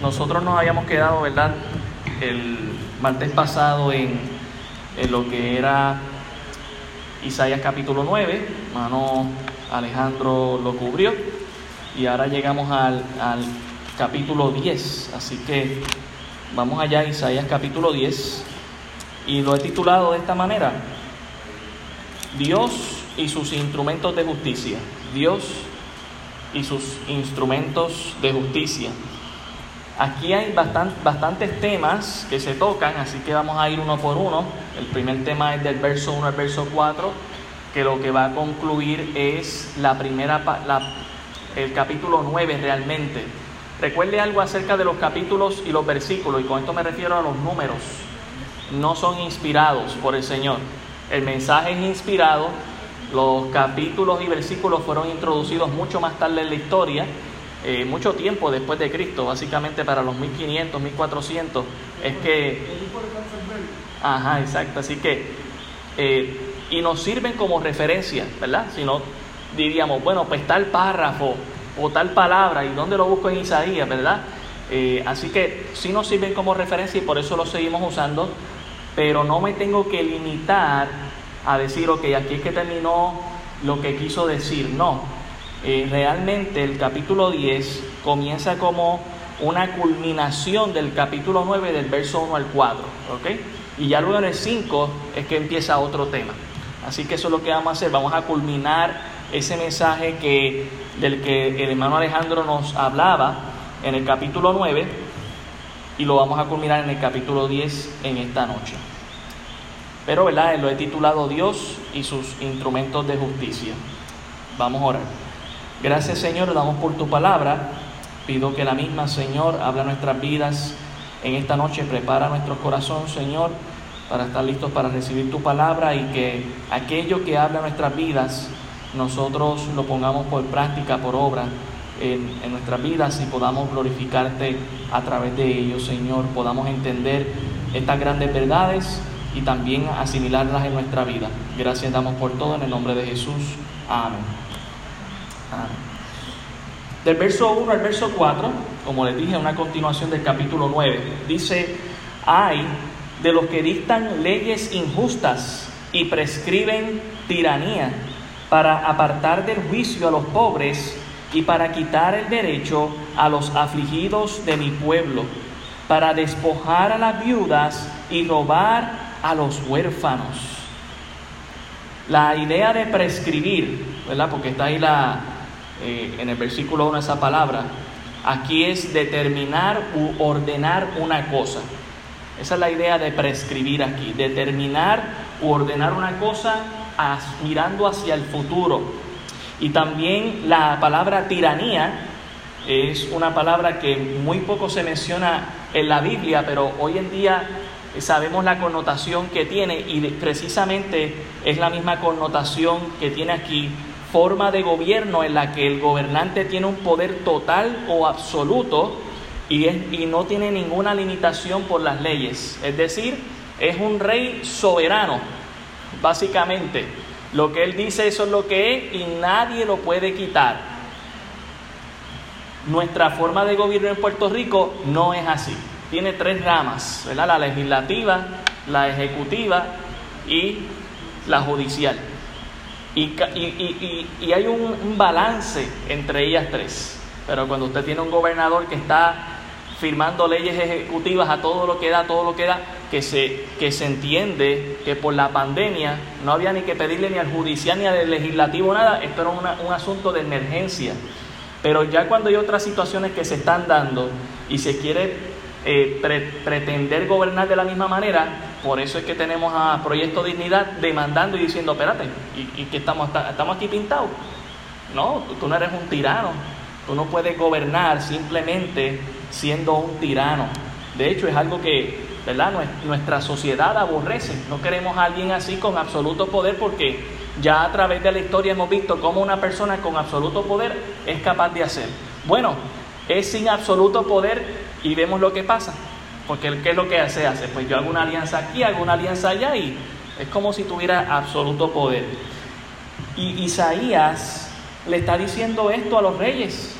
nosotros nos habíamos quedado, ¿verdad? El martes pasado en, lo que era Isaías capítulo 9, hermano Alejandro lo cubrió, y ahora llegamos al, al capítulo 10, así que vamos allá, Isaías capítulo 10, y lo he titulado de esta manera, Dios y sus instrumentos de justicia, Dios y sus instrumentos de justicia. Aquí hay bastantes temas que se tocan, así que vamos a ir uno por uno. El primer tema es del verso 1 al verso 4, que lo que va a concluir es la primera, el capítulo 9 realmente. Recuerde algo acerca de los capítulos y los versículos, y con esto me refiero a los números. No son inspirados por el Señor. El mensaje es inspirado, los capítulos y versículos fueron introducidos mucho más tarde en la historia eh, mucho tiempo después de Cristo, básicamente para los 1500, 1400, es que... Ajá, exacto, así que... Eh, y nos sirven como referencia, ¿verdad? Si no, diríamos, bueno, pues tal párrafo o tal palabra, ¿y dónde lo busco en Isaías, verdad? Eh, así que sí nos sirven como referencia y por eso lo seguimos usando, pero no me tengo que limitar a decir, ok, aquí es que terminó lo que quiso decir, no, eh, realmente el capítulo 10 comienza como una culminación del capítulo 9 del verso 1 al 4, ¿ok? Y ya luego en el 5 es que empieza otro tema. Así que eso es lo que vamos a hacer, vamos a culminar ese mensaje que, del que el hermano Alejandro nos hablaba en el capítulo 9 y lo vamos a culminar en el capítulo 10 en esta noche. Pero, ¿verdad? Lo he titulado Dios y sus instrumentos de justicia. Vamos a orar. Gracias Señor, damos por tu palabra. Pido que la misma Señor habla nuestras vidas en esta noche, prepara nuestro corazón Señor para estar listos para recibir tu palabra y que aquello que habla nuestras vidas nosotros lo pongamos por práctica, por obra en, en, nuestras vidas y podamos glorificarte a través de ello, Señor. Podamos entender estas grandes verdades y también asimilarlas en nuestra vida. Gracias damos por todo en el nombre de Jesús. Amén. Del verso 1 al verso 4, como les dije, una continuación del capítulo 9, dice, hay de los que dictan leyes injustas y prescriben tiranía para apartar del juicio a los pobres y para quitar el derecho a los afligidos de mi pueblo, para despojar a las viudas y robar a los huérfanos. La idea de prescribir, ¿verdad? Porque está ahí la, eh, en el versículo 1 esa palabra, aquí es determinar u ordenar una cosa. Esa es la idea de prescribir aquí, determinar u ordenar una cosa mirando hacia el futuro. Y también la palabra tiranía es una palabra que muy poco se menciona en la Biblia, pero hoy en día sabemos la connotación que tiene y precisamente es la misma connotación que tiene aquí forma de gobierno en la que el gobernante tiene un poder total o absoluto y, y no tiene ninguna limitación por las leyes. Es decir, es un rey soberano, básicamente. Lo que él dice eso es lo que es y nadie lo puede quitar. Nuestra forma de gobierno en Puerto Rico no es así. Tiene tres ramas, ¿verdad? La legislativa, la ejecutiva y la judicial. Y, y, hay un, balance entre ellas tres. Pero cuando usted tiene un gobernador que está firmando leyes ejecutivas a todo lo que da, todo lo que da, que se, que se entiende que por la pandemia no había ni que pedirle ni al judicial ni al legislativo nada, esto era un asunto de emergencia. Pero ya cuando hay otras situaciones que se están dando y se quiere eh, pretender gobernar de la misma manera, por eso es que tenemos a Proyecto Dignidad demandando y diciendo, espérate, ¿y, que estamos, estamos aquí pintados? No, tú, no eres un tirano, tú no puedes gobernar simplemente siendo un tirano. De hecho, es algo que ¿verdad? nuestra sociedad aborrece. No queremos a alguien así con absoluto poder porque ya a través de la historia hemos visto cómo una persona con absoluto poder es capaz de hacer. Bueno, es sin absoluto poder y vemos lo que pasa. Porque ¿qué es lo que hace? Hace, pues yo hago una alianza aquí, hago una alianza allá y es como si tuviera absoluto poder. Y Isaías le está diciendo esto a los reyes.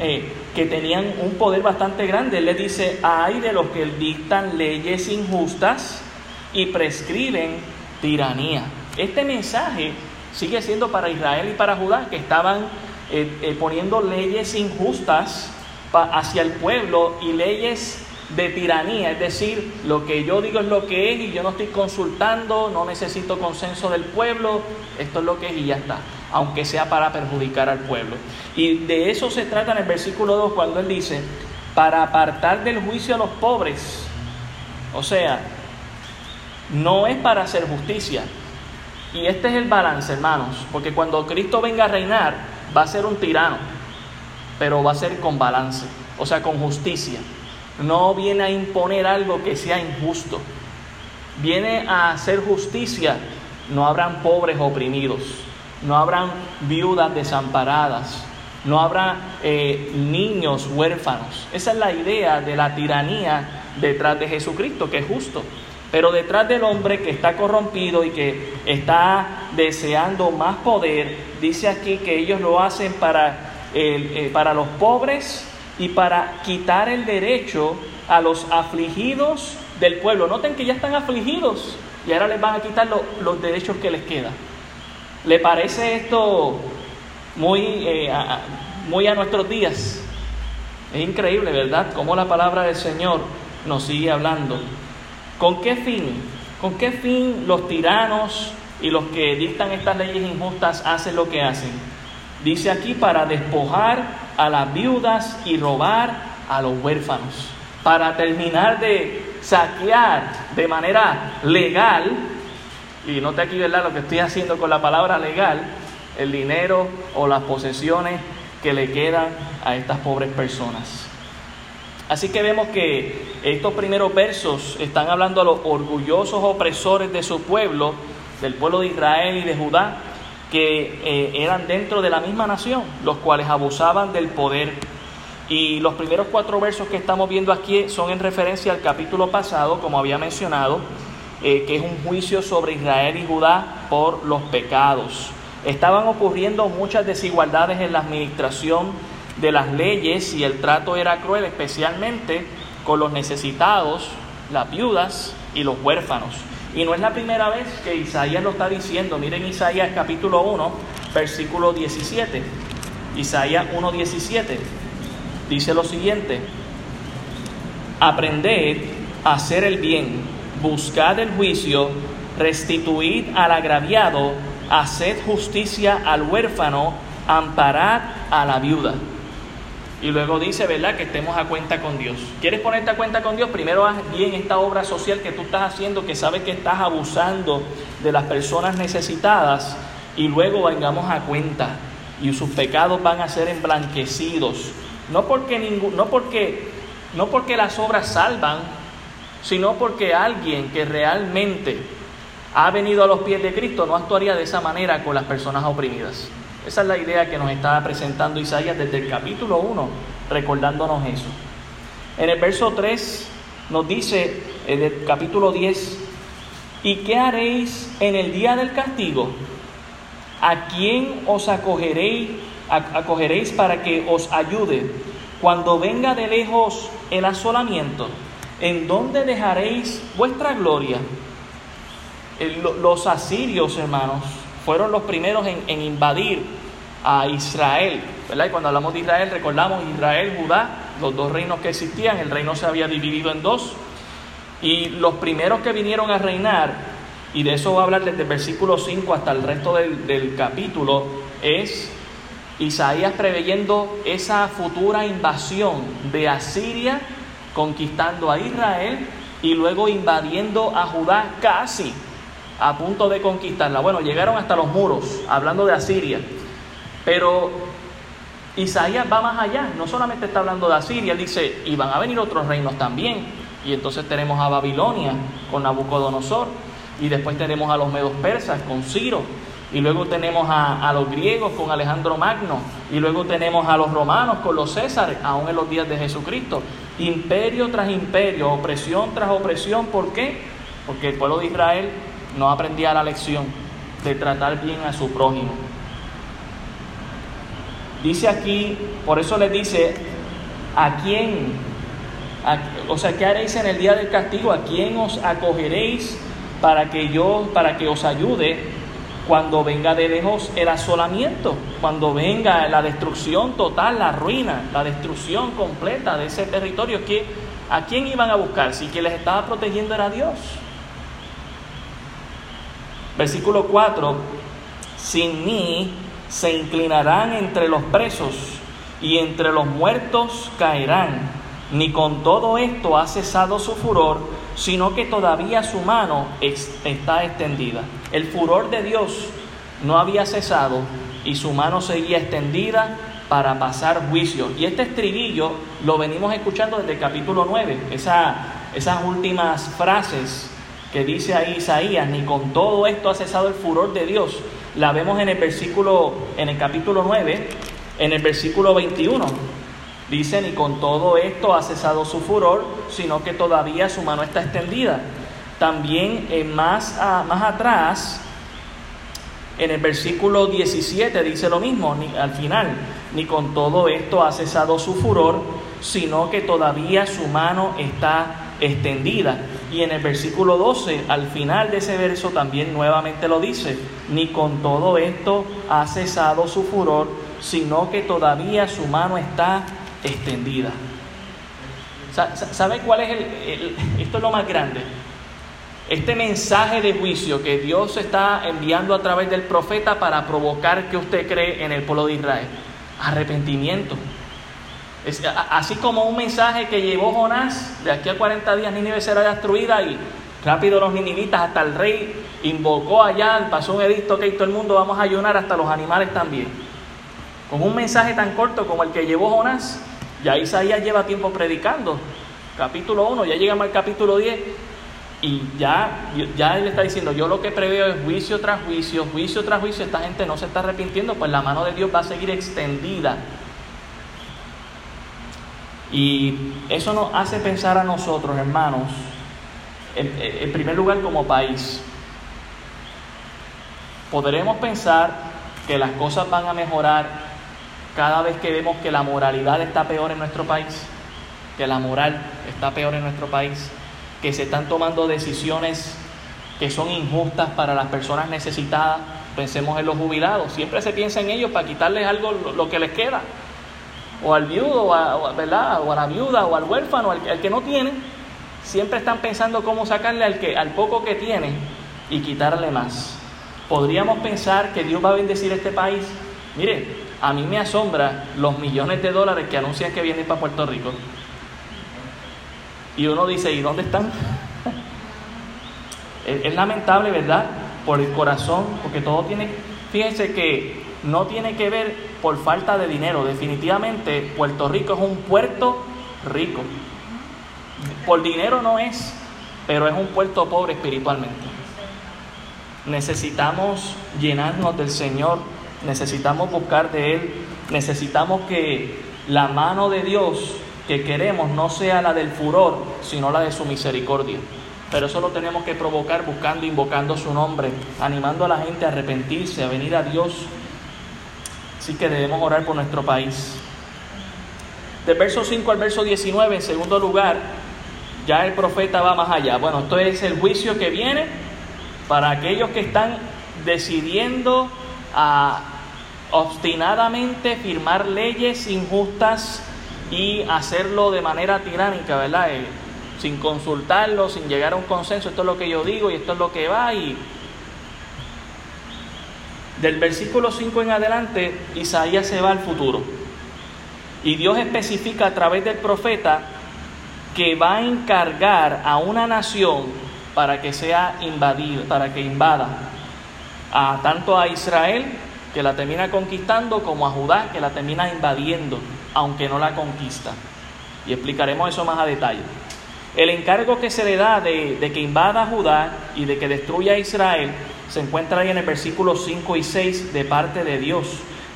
Eh, que tenían un poder bastante grande. Él le dice, hay de los que dictan leyes injustas y prescriben tiranía. Este mensaje sigue siendo para Israel y para Judá, que estaban eh, eh, poniendo leyes injustas hacia el pueblo y leyes de tiranía, es decir, lo que yo digo es lo que es y yo no estoy consultando, no necesito consenso del pueblo, esto es lo que es y ya está, aunque sea para perjudicar al pueblo. Y de eso se trata en el versículo 2 cuando él dice, para apartar del juicio a los pobres, o sea, no es para hacer justicia. Y este es el balance, hermanos, porque cuando Cristo venga a reinar, va a ser un tirano, pero va a ser con balance, o sea, con justicia no viene a imponer algo que sea injusto. Viene a hacer justicia. No habrán pobres oprimidos, no habrán viudas desamparadas, no habrá eh, niños huérfanos. Esa es la idea de la tiranía detrás de Jesucristo, que es justo. Pero detrás del hombre que está corrompido y que está deseando más poder, dice aquí que ellos lo hacen para, eh, para los pobres y para quitar el derecho a los afligidos del pueblo. Noten que ya están afligidos y ahora les van a quitar los derechos que les quedan. ¿Le parece esto muy, eh, a, nuestros días? Es increíble, ¿verdad? Cómo la palabra del Señor nos sigue hablando. ¿Con qué fin? ¿Con qué fin los tiranos y los que dictan estas leyes injustas hacen lo que hacen? Dice aquí para despojar a las viudas y robar a los huérfanos. Para terminar de saquear de manera legal, y note aquí, ¿verdad? Lo que estoy haciendo con la palabra legal, el dinero o las posesiones que le quedan a estas pobres personas. Así que vemos que estos primeros versos están hablando a los orgullosos opresores de su pueblo, del pueblo de Israel y de Judá, que eh, eran dentro de la misma nación, los cuales abusaban del poder. Y los primeros cuatro versos que estamos viendo aquí son en referencia al capítulo pasado, como había mencionado, eh, que es un juicio sobre Israel y Judá por los pecados. Estaban ocurriendo muchas desigualdades en la administración de las leyes y el trato era cruel, especialmente con los necesitados, las viudas y los huérfanos. Y no es la primera vez que Isaías lo está diciendo. Miren Isaías capítulo 1, versículo 17. Isaías 1, 17. Dice lo siguiente. Aprended a hacer el bien, buscad el juicio, restituid al agraviado, haced justicia al huérfano, amparad a la viuda. Y luego dice, ¿verdad? Que estemos a cuenta con Dios. ¿Quieres ponerte a cuenta con Dios? Primero haz bien esta obra social que tú estás haciendo, que sabes que estás abusando de las personas necesitadas, y luego vengamos a cuenta. Y sus pecados van a ser emblanquecidos. No porque, no porque, no porque las obras salvan, sino porque alguien que realmente ha venido a los pies de Cristo no actuaría de esa manera con las personas oprimidas. Esa es la idea que nos está presentando Isaías desde el capítulo 1, recordándonos eso. En el verso 3 nos dice, en el capítulo 10, ¿y qué haréis en el día del castigo? ¿A quién os acogeréis, acogeréis para que os ayude? Cuando venga de lejos el asolamiento, ¿en dónde dejaréis vuestra gloria? Los asirios, hermanos, fueron los primeros en, invadir a Israel. ¿verdad? Y cuando hablamos de Israel, recordamos Israel, Judá, los dos reinos que existían, el reino se había dividido en dos. Y los primeros que vinieron a reinar, y de eso va a hablar desde el versículo 5 hasta el resto del, del capítulo, es Isaías preveyendo esa futura invasión de Asiria, conquistando a Israel y luego invadiendo a Judá casi a punto de conquistarla. Bueno, llegaron hasta los muros, hablando de Asiria. Pero Isaías va más allá, no solamente está hablando de Asiria, él dice, y van a venir otros reinos también. Y entonces tenemos a Babilonia con Nabucodonosor, y después tenemos a los medos persas con Ciro, y luego tenemos a, los griegos con Alejandro Magno, y luego tenemos a los romanos con los Césares, aún en los días de Jesucristo. Imperio tras imperio, opresión tras opresión, ¿por qué? Porque el pueblo de Israel no aprendía la lección de tratar bien a su prójimo. Dice aquí, por eso les dice, ¿A quién? o sea, ¿qué haréis en el día del castigo? ¿A quién os acogeréis para que yo, para que os ayude cuando venga de lejos el asolamiento, cuando venga la destrucción total, la ruina, la destrucción completa de ese territorio? ¿A quién iban a buscar? Si quien les estaba protegiendo era Dios. Versículo 4, sin mí se inclinarán entre los presos y entre los muertos caerán. Ni con todo esto ha cesado su furor, sino que todavía su mano está extendida. El furor de Dios no había cesado y su mano seguía extendida para pasar juicio. Y este estribillo lo venimos escuchando desde el capítulo 9, esas últimas frases que dice ahí Isaías, ni con todo esto ha cesado el furor de Dios. La vemos en el versículo, en el capítulo 9, en el versículo 21. Dice, ni con todo esto ha cesado su furor, sino que todavía su mano está extendida. También en más, más atrás, en el versículo 17 dice lo mismo, ni, al final, ni con todo esto ha cesado su furor, sino que todavía su mano está extendida. Y en el versículo 12, al final de ese verso también nuevamente lo dice, ni con todo esto ha cesado su furor, sino que todavía su mano está extendida. ¿Sabe cuál es el, esto es lo más grande? Este mensaje de juicio que Dios está enviando a través del profeta para provocar que usted cree en el pueblo de Israel. Arrepentimiento, así como un mensaje que llevó Jonás, de aquí a 40 días Nínive será destruida y rápido los ninivitas, hasta el rey invocó allá, pasó un edicto que todo el mundo vamos a ayunar, hasta los animales también. Con un mensaje tan corto como el que llevó Jonás, ya Isaías lleva tiempo predicando. Capítulo 1, ya llegamos al capítulo 10 y ya, ya él está diciendo, yo lo que preveo es juicio tras juicio, juicio tras juicio, esta gente no se está arrepintiendo, pues la mano de Dios va a seguir extendida y eso nos hace pensar a nosotros, hermanos, en, primer lugar como país. Podremos pensar que las cosas van a mejorar cada vez que vemos que la moralidad está peor en nuestro país, que la moral está peor en nuestro país, que se están tomando decisiones que son injustas para las personas necesitadas. Pensemos en los jubilados, siempre se piensa en ellos para quitarles algo lo que les queda o al viudo, o a, ¿verdad? o a la viuda, o al huérfano, al, que no tiene, siempre están pensando cómo sacarle al, que, al poco que tiene y quitarle más. Podríamos pensar que Dios va a bendecir este país. Mire, a mí me asombra los millones de dólares que anuncian que vienen para Puerto Rico. Y uno dice, ¿y dónde están? es, es lamentable, ¿verdad? Por el corazón, porque todo tiene... Fíjense que no tiene que ver por falta de dinero. Definitivamente Puerto Rico es un puerto rico. Por dinero no es, pero es un puerto pobre espiritualmente. Necesitamos llenarnos del Señor, necesitamos buscar de Él, necesitamos que la mano de Dios que queremos no sea la del furor, sino la de su misericordia. Pero eso lo tenemos que provocar buscando, invocando su nombre, animando a la gente a arrepentirse, a venir a Dios Así que debemos orar por nuestro país. Del verso 5 al verso 19, en segundo lugar, ya el profeta va más allá. Bueno, esto es el juicio que viene para aquellos que están decidiendo a obstinadamente firmar leyes injustas y hacerlo de manera tiránica, ¿verdad? Eh, sin consultarlo, sin llegar a un consenso, esto es lo que yo digo y esto es lo que va y del versículo 5 en adelante, Isaías se va al futuro. Y Dios especifica a través del profeta que va a encargar a una nación para que sea invadida, para que invada a tanto a Israel que la termina conquistando como a Judá que la termina invadiendo, aunque no la conquista. Y explicaremos eso más a detalle. El encargo que se le da de, de que invada a Judá y de que destruya a Israel se encuentra ahí en el versículo 5 y 6 de parte de Dios.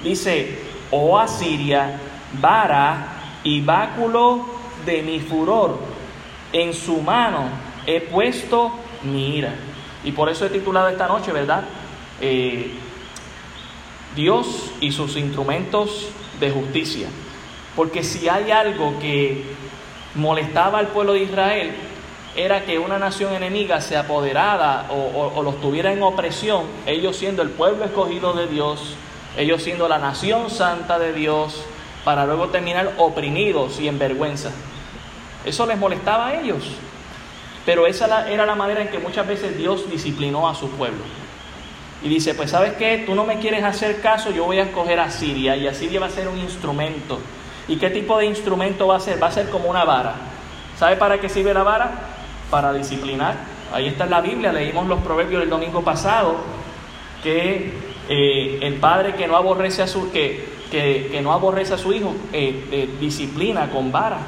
Dice, oh Asiria, vara y báculo de mi furor, en su mano he puesto mi ira. Y por eso he titulado esta noche, ¿verdad? Eh, Dios y sus instrumentos de justicia. Porque si hay algo que molestaba al pueblo de Israel, era que una nación enemiga se apoderara o, los tuviera en opresión, ellos siendo el pueblo escogido de Dios, ellos siendo la nación santa de Dios, para luego terminar oprimidos y en vergüenza. Eso les molestaba a ellos. Pero esa era la manera en que muchas veces Dios disciplinó a su pueblo. Y dice, pues sabes qué, tú no me quieres hacer caso, yo voy a escoger a Siria y Asiria va a ser un instrumento. ¿Y qué tipo de instrumento va a ser? Va a ser como una vara. ¿Sabe para qué sirve la vara? Para disciplinar. Ahí está en la Biblia, leímos los proverbios el domingo pasado, que eh, el padre que no aborrece a su, que, que, no aborrece a su hijo, eh, eh, disciplina con vara.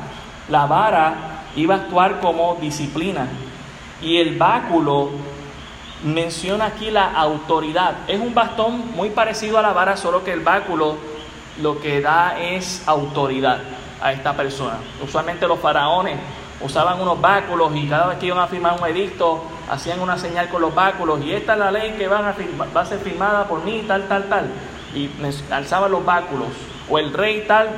La vara iba a actuar como disciplina. Y el báculo menciona aquí la autoridad. Es un bastón muy parecido a la vara, solo que el báculo lo que da es autoridad a esta persona. Usualmente los faraones usaban unos báculos y cada vez que iban a firmar un edicto hacían una señal con los báculos y esta es la ley que va a ser firmada por mí, tal, tal, tal. Y alzaban los báculos. O el rey tal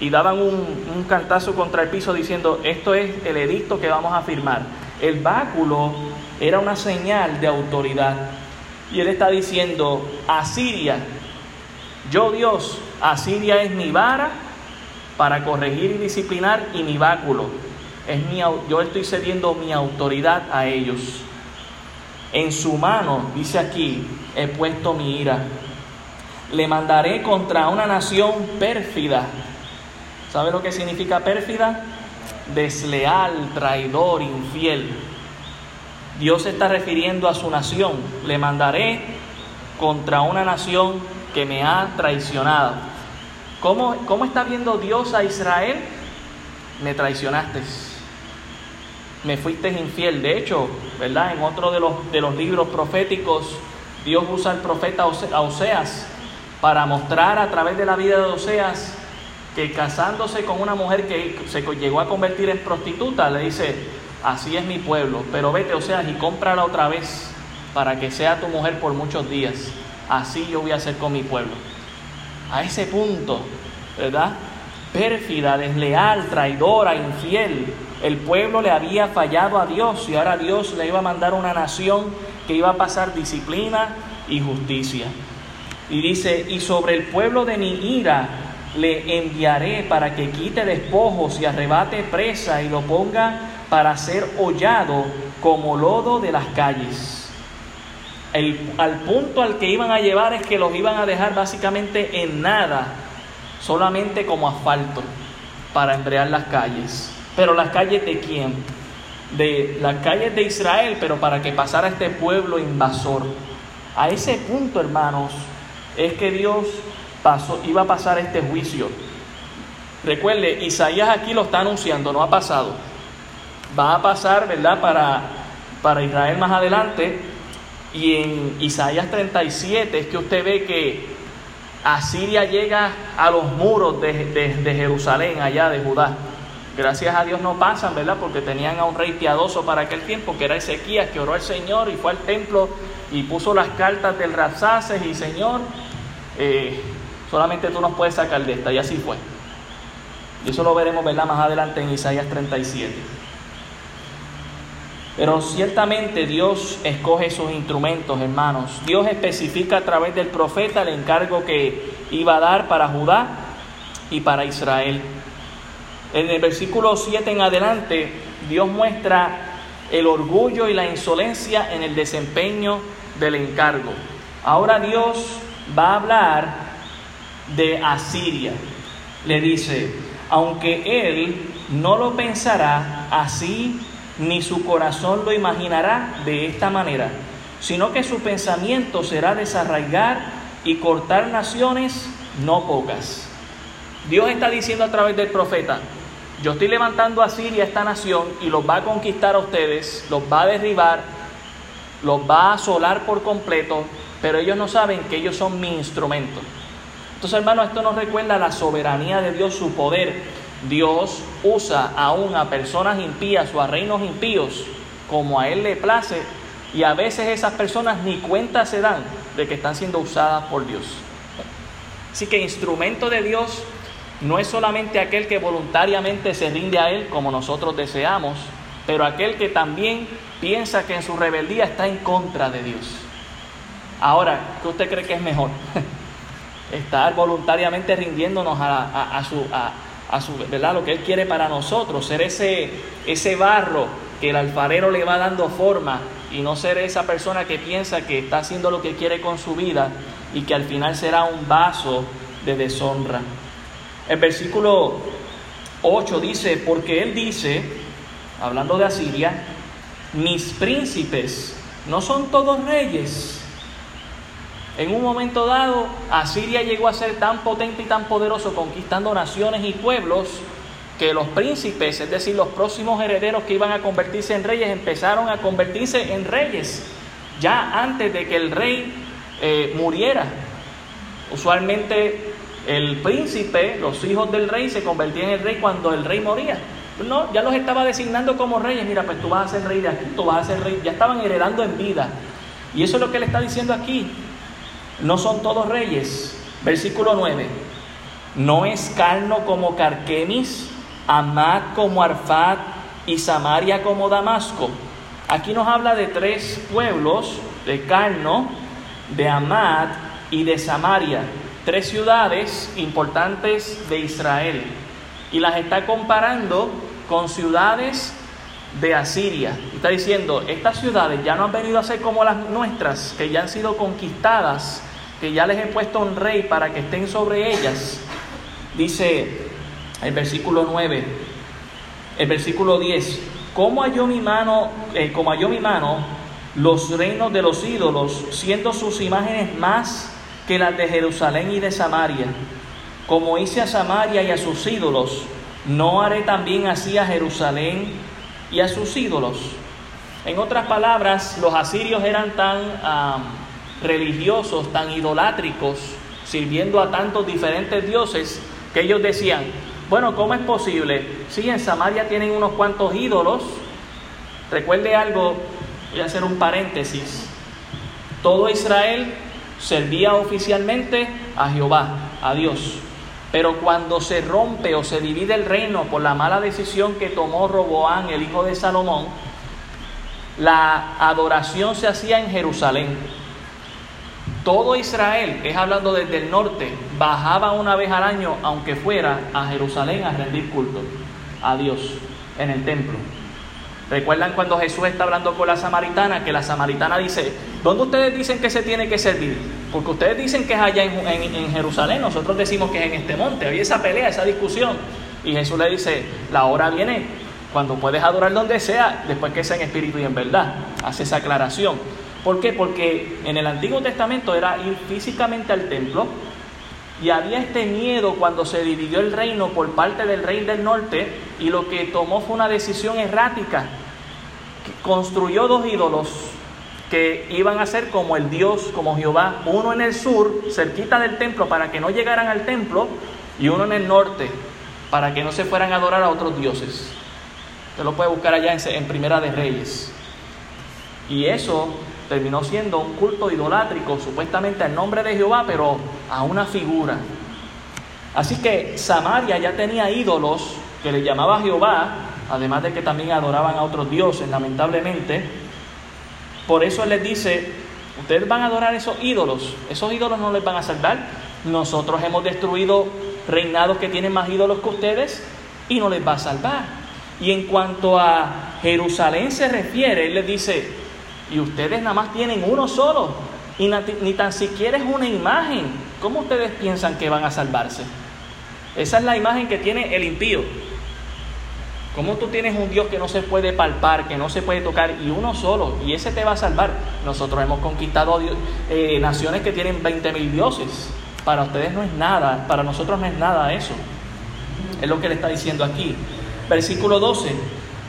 y daban un, un cantazo contra el piso diciendo, esto es el edicto que vamos a firmar. El báculo era una señal de autoridad. Y él está diciendo, Asiria, yo Dios, Asiria es mi vara para corregir y disciplinar y mi báculo. Es mi, yo estoy cediendo mi autoridad a ellos. En su mano, dice aquí, he puesto mi ira. Le mandaré contra una nación pérfida. ¿Sabe lo que significa pérfida? Desleal, traidor, infiel. Dios se está refiriendo a su nación. Le mandaré contra una nación que me ha traicionado. ¿Cómo, ¿Cómo, está viendo Dios a Israel? Me traicionaste. Me fuiste infiel. De hecho, ¿verdad? En otro de los, de los libros proféticos, Dios usa al profeta Oseas para mostrar a través de la vida de Oseas que casándose con una mujer que se llegó a convertir en prostituta, le dice, así es mi pueblo, pero vete, Oseas, y cómprala otra vez para que sea tu mujer por muchos días así yo voy a hacer con mi pueblo. A ese punto, ¿verdad? Pérfida, desleal, traidora, infiel. El pueblo le había fallado a Dios y ahora Dios le iba a mandar una nación que iba a pasar disciplina y justicia. Y dice, y sobre el pueblo de mi ira le enviaré para que quite despojos y arrebate presa y lo ponga para ser hollado como lodo de las calles al punto al que iban a llevar es que los iban a dejar básicamente en nada, solamente como asfalto para embrear las calles. Pero las calles de quién? De las calles de Israel, pero para que pasara este pueblo invasor. A ese punto, hermanos, es que Dios pasó, iba a pasar este juicio. Recuerde, Isaías aquí lo está anunciando, no ha pasado. Va a pasar, ¿verdad? Para, para Israel más adelante, y en Isaías 37 es que usted ve que Asiria llega a los muros de, Jerusalén, allá de Judá. Gracias a Dios no pasan, ¿verdad? Porque tenían a un rey piadoso para aquel tiempo, que era Ezequías, que oró al Señor y fue al templo y puso las cartas del Rapsaces y Señor, eh, solamente tú nos puedes sacar de esta. Y así fue. Y eso lo veremos, ¿verdad? Más adelante en Isaías 37. Pero ciertamente Dios escoge sus instrumentos, hermanos. Dios especifica a través del profeta el encargo que iba a dar para Judá y para Israel. En el versículo 7 en adelante, Dios muestra el orgullo y la insolencia en el desempeño del encargo. Ahora Dios va a hablar de Asiria. Le dice, aunque él no lo pensará, así ni su corazón lo imaginará de esta manera, sino que su pensamiento será desarraigar y cortar naciones no pocas. Dios está diciendo a través del profeta, yo estoy levantando a Siria, esta nación, y los va a conquistar a ustedes, los va a derribar, los va a asolar por completo, pero ellos no saben que ellos son mi instrumento. Entonces, hermano, esto nos recuerda la soberanía de Dios, su poder, Dios usa aún a personas impías o a reinos impíos como a Él le place y a veces esas personas ni cuenta se dan de que están siendo usadas por Dios. Así que instrumento de Dios no es solamente aquel que voluntariamente se rinde a Él como nosotros deseamos, pero aquel que también piensa que en su rebeldía está en contra de Dios. Ahora, ¿qué usted cree que es mejor? Estar voluntariamente rindiéndonos a, su, a, su, ¿verdad? Lo que Él quiere para nosotros, ser ese, ese barro que el alfarero le va dando forma y no ser esa persona que piensa que está haciendo lo que quiere con su vida y que al final será un vaso de deshonra. El versículo 8 dice, porque Él dice, hablando de Asiria, mis príncipes no son todos reyes. En un momento dado, Asiria llegó a ser tan potente y tan poderoso, conquistando naciones y pueblos, que los príncipes, es decir, los próximos herederos que iban a convertirse en reyes, empezaron a convertirse en reyes, ya antes de que el rey eh, muriera. Usualmente el príncipe, los hijos del rey, se convertían en rey cuando el rey moría. No, ya los estaba designando como reyes. Mira, pues tú vas a ser rey de aquí, tú vas a ser rey. Ya estaban heredando en vida. Y eso es lo que le está diciendo aquí. No son todos reyes. Versículo 9. No es Carno como Carquemis, Amad como Arfat y Samaria como Damasco. Aquí nos habla de tres pueblos, de Carno, de Amad y de Samaria. Tres ciudades importantes de Israel. Y las está comparando con ciudades de Asiria. Está diciendo, estas ciudades ya no han venido a ser como las nuestras, que ya han sido conquistadas, que ya les he puesto un rey para que estén sobre ellas. Dice el versículo 9, el versículo 10, ¿cómo mi mano, eh, como halló mi mano los reinos de los ídolos, siendo sus imágenes más que las de Jerusalén y de Samaria? Como hice a Samaria y a sus ídolos, ¿no haré también así a Jerusalén y a sus ídolos? En otras palabras, los asirios eran tan religiosos, tan idolátricos, sirviendo a tantos diferentes dioses, que ellos decían, bueno, ¿cómo es posible? Si en Samaria tienen unos cuantos ídolos, recuerde algo, voy a hacer un paréntesis, todo Israel servía oficialmente a Jehová, a Dios. Pero cuando se rompe o se divide el reino por la mala decisión que tomó Roboán, el hijo de Salomón, la adoración se hacía en Jerusalén. Todo Israel, es hablando desde el norte, bajaba una vez al año, aunque fuera a Jerusalén a rendir culto a Dios en el templo. ¿Recuerdan cuando Jesús está hablando con la samaritana? Que la samaritana dice, ¿dónde ustedes dicen que se tiene que servir? Porque ustedes dicen que es allá en, Jerusalén, nosotros decimos que es en este monte. Había esa pelea, esa discusión. Y Jesús le dice, la hora viene cuando puedes adorar donde sea, después que sea en espíritu y en verdad. Hace esa aclaración. ¿Por qué? Porque en el Antiguo Testamento era ir físicamente al templo y había este miedo cuando se dividió el reino por parte del rey del norte y lo que tomó fue una decisión errática. Construyó dos ídolos que iban a ser como el Dios, como Jehová, uno en el sur, cerquita del templo, para que no llegaran al templo, y uno en el norte, para que no se fueran a adorar a otros dioses. Usted lo puede buscar allá en, en Primera de Reyes. Y eso terminó siendo un culto idolátrico, supuestamente al nombre de Jehová, pero a una figura. Así que Samaria ya tenía ídolos que le llamaba Jehová, además de que también adoraban a otros dioses, lamentablemente. Por eso Él les dice, ustedes van a adorar esos ídolos, esos ídolos no les van a salvar. Nosotros hemos destruido reinados que tienen más ídolos que ustedes y no les va a salvar. Y en cuanto a Jerusalén se refiere, Él les dice, y ustedes nada más tienen uno solo y ni tan siquiera es una imagen. ¿Cómo ustedes piensan que van a salvarse? Esa es la imagen que tiene el impío. ¿Cómo tú tienes un Dios que no se puede palpar, que no se puede tocar y uno solo? Y ese te va a salvar. Nosotros hemos conquistado eh, naciones que tienen 20 mil dioses. Para ustedes no es nada, para nosotros no es nada eso. Es lo que le está diciendo aquí. Versículo 12.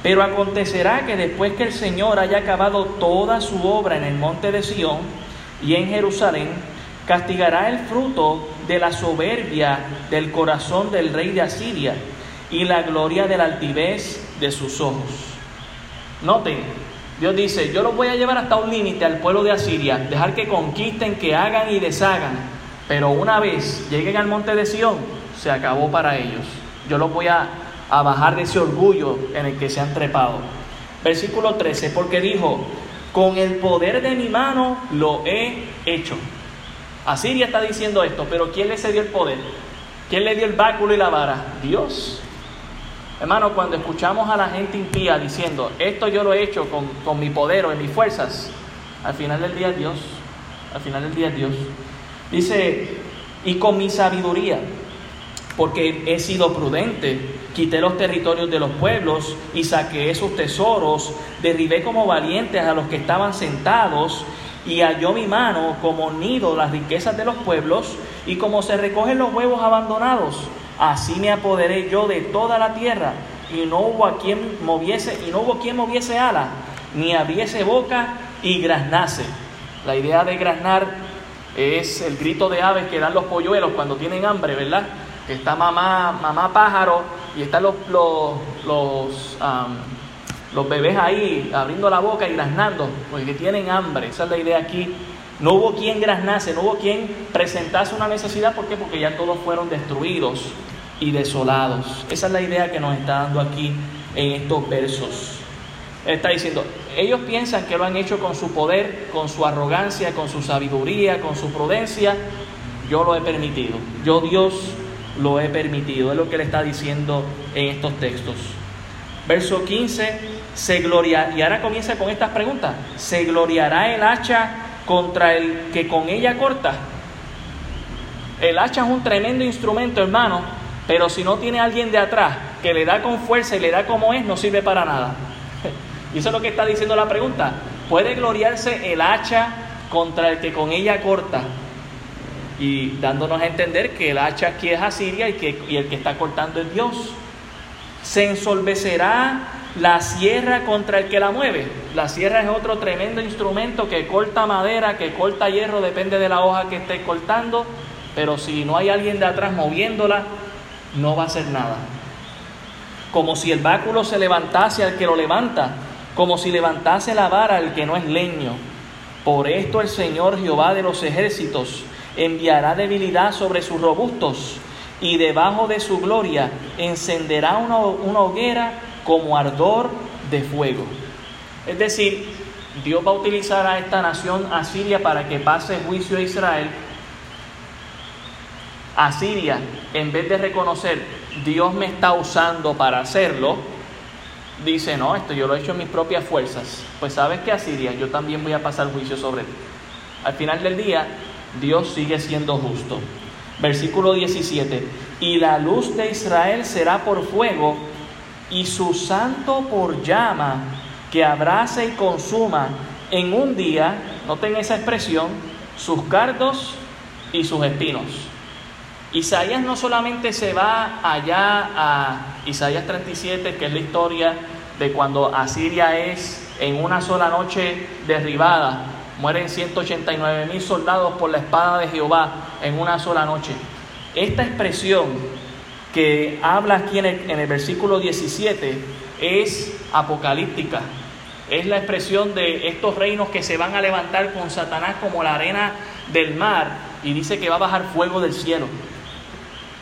Pero acontecerá que después que el Señor haya acabado toda su obra en el monte de Sión y en Jerusalén, castigará el fruto de la soberbia del corazón del rey de Asiria y la gloria de la altivez de sus ojos. Noten, Dios dice, yo los voy a llevar hasta un límite al pueblo de Asiria, dejar que conquisten, que hagan y deshagan, pero una vez lleguen al monte de Sión, se acabó para ellos. Yo los voy a, a bajar de ese orgullo en el que se han trepado. Versículo 13, porque dijo, con el poder de mi mano lo he hecho. Asiria está diciendo esto, pero ¿quién le cedió el poder? ¿Quién le dio el báculo y la vara? Dios. Hermano, cuando escuchamos a la gente impía diciendo, esto yo lo he hecho con, con mi poder o en mis fuerzas, al final del día Dios, al final del día Dios. Dice, y con mi sabiduría, porque he sido prudente, quité los territorios de los pueblos y saqué sus tesoros, derribé como valientes a los que estaban sentados y halló mi mano como nido las riquezas de los pueblos y como se recogen los huevos abandonados. Así me apoderé yo de toda la tierra y no hubo a quien moviese y no hubo quien moviese ala ni abriese boca y graznase. La idea de graznar es el grito de aves que dan los polluelos cuando tienen hambre, ¿verdad? Está mamá, mamá pájaro y están los, bebés ahí abriendo la boca y graznando, porque tienen hambre. Esa es la idea aquí. No hubo quien graznase, no hubo quien presentase una necesidad. ¿Por qué? Porque ya todos fueron destruidos y desolados. Esa es la idea que nos está dando aquí en estos versos. está diciendo, ellos piensan que lo han hecho con su poder, con su arrogancia, con su sabiduría, con su prudencia. Yo lo he permitido. Yo Dios lo he permitido. Es lo que le está diciendo en estos textos. Verso 15, se gloria, y ahora comienza con estas preguntas. ¿Se gloriará el hacha contra el que con ella corta? El hacha es un tremendo instrumento, hermano, pero si no tiene alguien de atrás que le da con fuerza y le da como es, no sirve para nada. Y eso es lo que está diciendo la pregunta. ¿Puede gloriarse el hacha contra el que con ella corta? Y dándonos a entender que el hacha aquí es Asiria y que y el que está cortando es Dios. ¿Se ensolvecerá la sierra contra el que la mueve? La sierra es otro tremendo instrumento que corta madera, que corta hierro, depende de la hoja que esté cortando, pero si no hay alguien de atrás moviéndola, no va a hacer nada. Como si el báculo se levantase al que lo levanta, como si levantase la vara al que no es leño. Por esto el Señor Jehová de los ejércitos enviará debilidad sobre sus robustos y debajo de su gloria encenderá una, una hoguera como ardor de fuego. Es decir, Dios va a utilizar a esta nación asiria para que pase juicio a Israel. Asiria, en vez de reconocer, Dios me está usando para hacerlo, dice, no, esto yo lo he hecho en mis propias fuerzas. Pues sabes que Asiria, yo también voy a pasar juicio sobre ti. Al final del día, Dios sigue siendo justo. Versículo 17, y la luz de Israel será por fuego y su santo por llama que abrace y consuma en un día, noten esa expresión, sus cardos y sus espinos. Isaías no solamente se va allá a Isaías 37, que es la historia de cuando Asiria es en una sola noche derribada, mueren 189 mil soldados por la espada de Jehová en una sola noche. Esta expresión que habla aquí en el, versículo 17 es apocalíptica. Es la expresión de estos reinos que se van a levantar con Satanás como la arena del mar y dice que va a bajar fuego del cielo.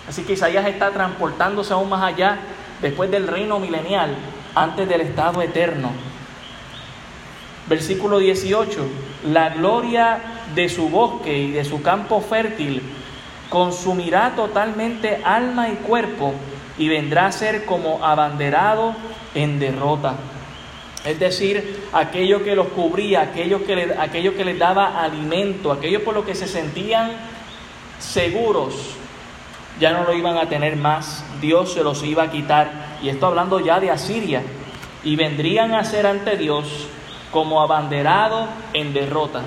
Así que Isaías está transportándose aún más allá después del reino milenial, antes del estado eterno. Versículo 18, la gloria de su bosque y de su campo fértil consumirá totalmente alma y cuerpo y vendrá a ser como abanderado en derrota. Es decir, aquello que los cubría, aquello que, le, aquello que les daba alimento, aquello por lo que se sentían seguros, ya no lo iban a tener más, Dios se los iba a quitar. Y esto hablando ya de Asiria. Y vendrían a ser ante Dios como abanderado en derrota.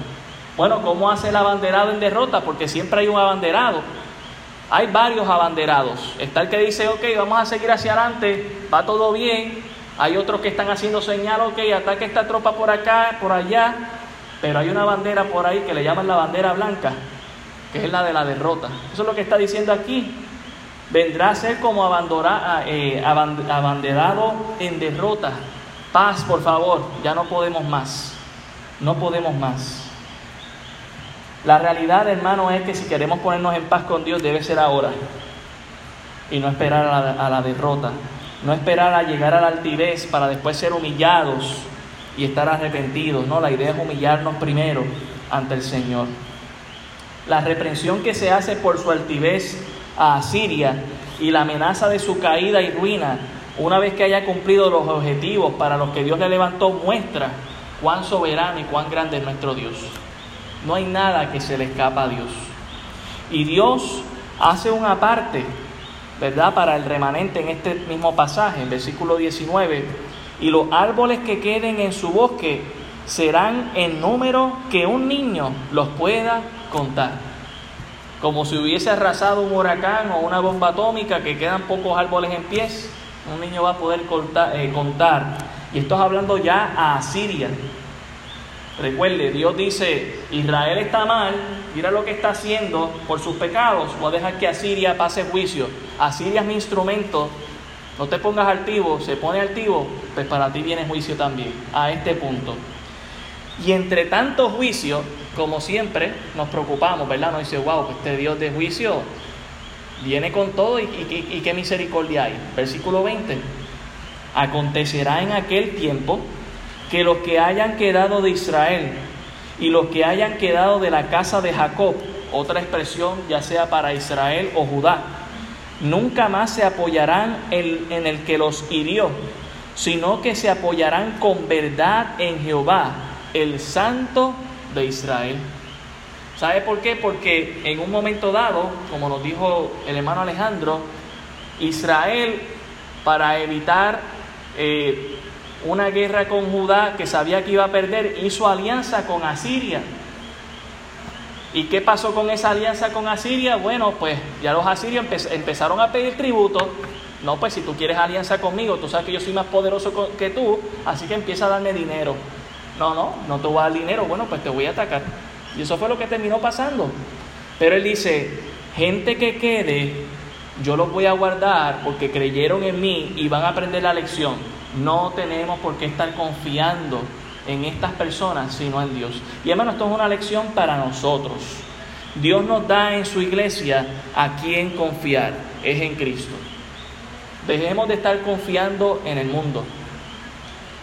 Bueno, ¿cómo hace el abanderado en derrota? Porque siempre hay un abanderado. Hay varios abanderados. Está el que dice, ok, vamos a seguir hacia adelante, va todo bien. Hay otros que están haciendo señal, ok, ataque esta tropa por acá, por allá. Pero hay una bandera por ahí que le llaman la bandera blanca, que es la de la derrota. Eso es lo que está diciendo aquí. Vendrá a ser como eh, abanderado en derrota. Paz, por favor, ya no podemos más. No podemos más. La realidad, hermano, es que si queremos ponernos en paz con Dios debe ser ahora. y no esperar a la, derrota, no esperar a llegar a la altivez para después ser humillados y estar arrepentidos. No, la idea es humillarnos primero ante el Señor. La reprensión que se hace por su altivez a Asiria y la amenaza de su caída y ruina, una vez que haya cumplido los objetivos para los que Dios le levantó, muestra cuán soberano y cuán grande es nuestro Dios. No hay nada que se le escapa a Dios. Y Dios hace una parte, ¿verdad?, para el remanente en este mismo pasaje, en versículo 19. Y los árboles que queden en su bosque serán en número que un niño los pueda contar. Como si hubiese arrasado un huracán o una bomba atómica que quedan pocos árboles en pies, un niño va a poder eh, contar. Y esto es hablando ya a Asiria. Recuerde, Dios dice, Israel está mal, mira lo que está haciendo por sus pecados, voy a dejar que Asiria pase juicio. Asiria es mi instrumento, no te pongas altivo, se pone altivo, pues para ti viene juicio también, a este punto. Y entre tanto juicio, como siempre, nos preocupamos, ¿verdad? Nos dice, wow, pues este Dios de juicio viene con todo y, qué misericordia hay. Versículo 20. Acontecerá en aquel tiempo que los que hayan quedado de Israel y los que hayan quedado de la casa de Jacob, otra expresión ya sea para Israel o Judá, nunca más se apoyarán en, el que los hirió, sino que se apoyarán con verdad en Jehová, el Santo de Israel. ¿Sabe por qué? Porque en un momento dado, como nos dijo el hermano Alejandro, Israel, para evitar eh, una guerra con Judá que sabía que iba a perder, hizo alianza con Asiria. ¿Y qué pasó con esa alianza con Asiria? Bueno, pues ya los asirios empezaron a pedir tributo. No, pues si tú quieres alianza conmigo, tú sabes que yo soy más poderoso que tú, así que empieza a darme dinero. No, no, no te voy a dar dinero, bueno, pues te voy a atacar. Y eso fue lo que terminó pasando. Pero él dice, gente que quede, yo los voy a guardar porque creyeron en mí y van a aprender la lección. No tenemos por qué estar confiando en estas personas, sino en Dios. Y hermano, esto es una lección para nosotros. Dios nos da en su iglesia a quien confiar, es en Cristo. Dejemos de estar confiando en el mundo.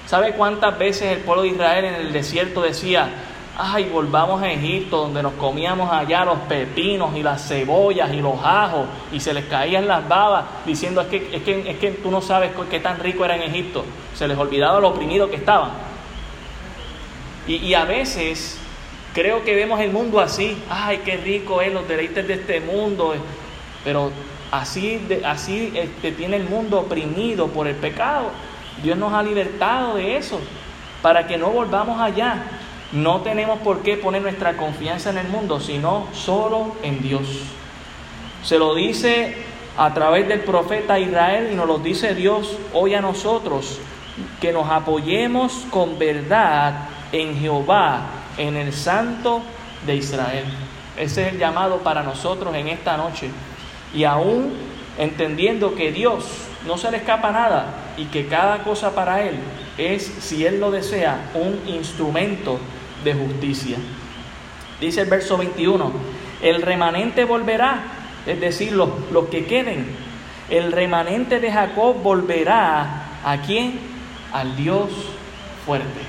¿Sabe cuántas veces el pueblo de Israel en el desierto decía, ay, volvamos a Egipto, donde nos comíamos allá los pepinos y las cebollas y los ajos, y se les caían las babas, diciendo, es que, es que, es que tú no sabes qué tan rico era en Egipto. Se les olvidaba lo oprimido que estaban. Y, a veces creo que vemos el mundo así, ay, qué rico es los deleites de este mundo, pero así, así este, tiene el mundo oprimido por el pecado. Dios nos ha libertado de eso, para que no volvamos allá. No tenemos por qué poner nuestra confianza en el mundo, sino solo en Dios. Se lo dice a través del profeta Israel y nos lo dice Dios hoy a nosotros, que nos apoyemos con verdad en Jehová, en el Santo de Israel. Ese es el llamado para nosotros en esta noche. Y aún entendiendo que Dios no se le escapa nada y que cada cosa para Él es, si Él lo desea, un instrumento de justicia. Dice el verso 21, el remanente volverá, es decir, los, los que queden. El remanente de Jacob volverá a quién? Al Dios fuerte.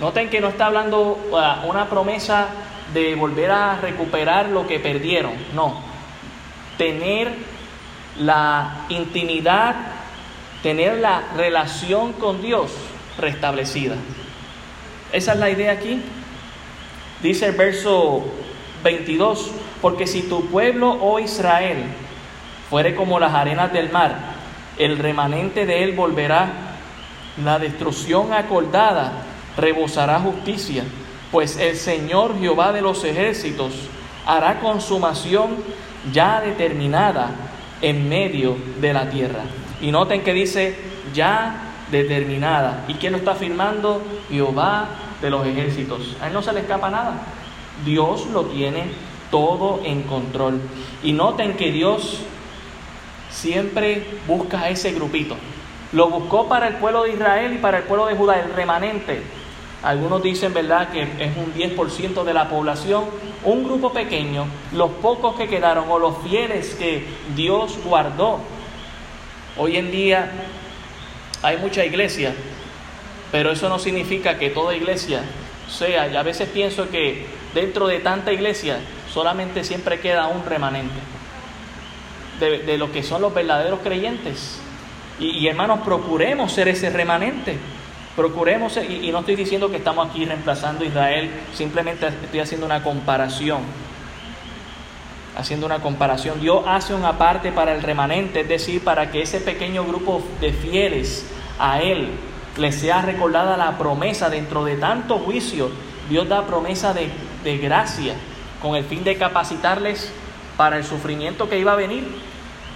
Noten que no está hablando uh, una promesa de volver a recuperar lo que perdieron, no. Tener la intimidad, tener la relación con Dios restablecida. Esa es la idea aquí. Dice el verso 22, porque si tu pueblo, oh Israel, fuere como las arenas del mar, el remanente de él volverá, la destrucción acordada rebosará justicia, pues el Señor Jehová de los ejércitos hará consumación ya determinada en medio de la tierra. Y noten que dice ya determinada. ¿Y quién lo está afirmando? Jehová de los ejércitos. A él no se le escapa nada. Dios lo tiene todo en control. Y noten que Dios siempre busca a ese grupito. Lo buscó para el pueblo de Israel y para el pueblo de Judá, el remanente. Algunos dicen, ¿verdad?, que es un 10% de la población, un grupo pequeño, los pocos que quedaron o los fieles que Dios guardó. Hoy en día hay mucha iglesia, pero eso no significa que toda iglesia sea, y a veces pienso que dentro de tanta iglesia solamente siempre queda un remanente de, lo que son los verdaderos creyentes. Y, hermanos, procuremos ser ese remanente. Procuremos, y, y, no estoy diciendo que estamos aquí reemplazando a Israel, simplemente estoy haciendo una comparación. Haciendo una comparación. Dios hace una parte para el remanente, es decir, para que ese pequeño grupo de fieles a Él les sea recordada la promesa dentro de tanto juicio. Dios da promesa de, de gracia con el fin de capacitarles para el sufrimiento que iba a venir.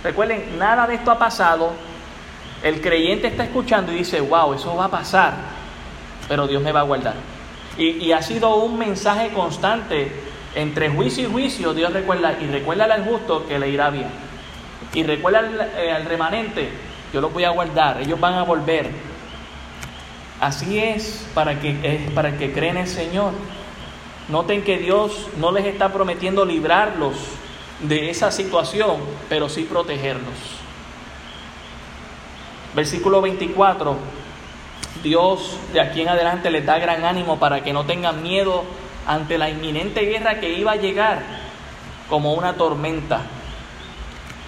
Recuerden, nada de esto ha pasado el creyente está escuchando y dice, wow, eso va a pasar, pero Dios me va a guardar. Y, ha sido un mensaje constante entre juicio y juicio. Dios recuerda, y recuerda al justo que le irá bien. Y recuerda eh, al, remanente, yo lo voy a guardar, ellos van a volver. Así es para que, es para que creen en el Señor. Noten que Dios no les está prometiendo librarlos de esa situación, pero sí protegerlos. Versículo 24, Dios de aquí en adelante les da gran ánimo para que no tengan miedo ante la inminente guerra que iba a llegar como una tormenta.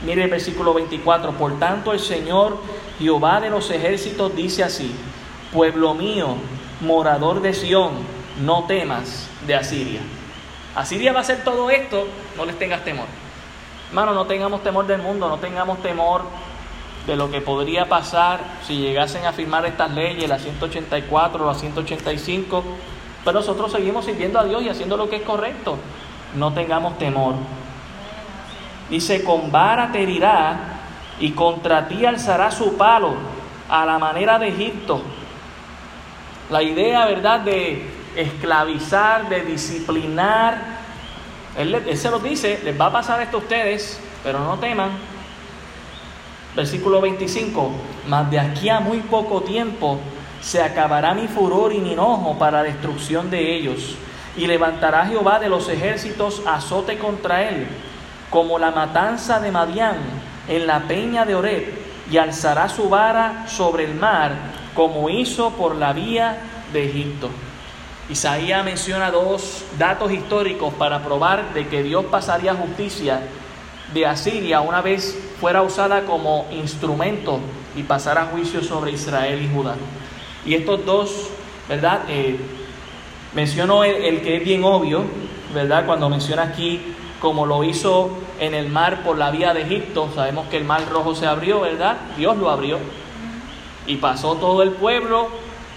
Mire el versículo 24, por tanto el Señor Jehová de los ejércitos dice así, pueblo mío, morador de Sión, no temas de Asiria. Asiria va a hacer todo esto, no les tengas temor. Hermano, no tengamos temor del mundo, no tengamos temor de lo que podría pasar si llegasen a firmar estas leyes, la 184, la 185, pero nosotros seguimos sirviendo a Dios y haciendo lo que es correcto. No tengamos temor. Dice, con vara te herirá y contra ti alzará su palo a la manera de Egipto. La idea, ¿verdad?, de esclavizar, de disciplinar. Él, se lo dice, les va a pasar esto a ustedes, pero no teman, Versículo 25, mas de aquí a muy poco tiempo se acabará mi furor y mi enojo para destrucción de ellos, y levantará Jehová de los ejércitos azote contra él, como la matanza de Madián en la peña de Oreb, y alzará su vara sobre el mar, como hizo por la vía de Egipto. Isaías menciona dos datos históricos para probar de que Dios pasaría justicia de Asiria una vez fuera usada como instrumento y pasara juicio sobre Israel y Judá. Y estos dos, ¿verdad? Eh, menciono el, que es bien obvio, ¿verdad? Cuando menciona aquí como lo hizo en el mar por la vía de Egipto, sabemos que el mar rojo se abrió, ¿verdad? Dios lo abrió. Y pasó todo el pueblo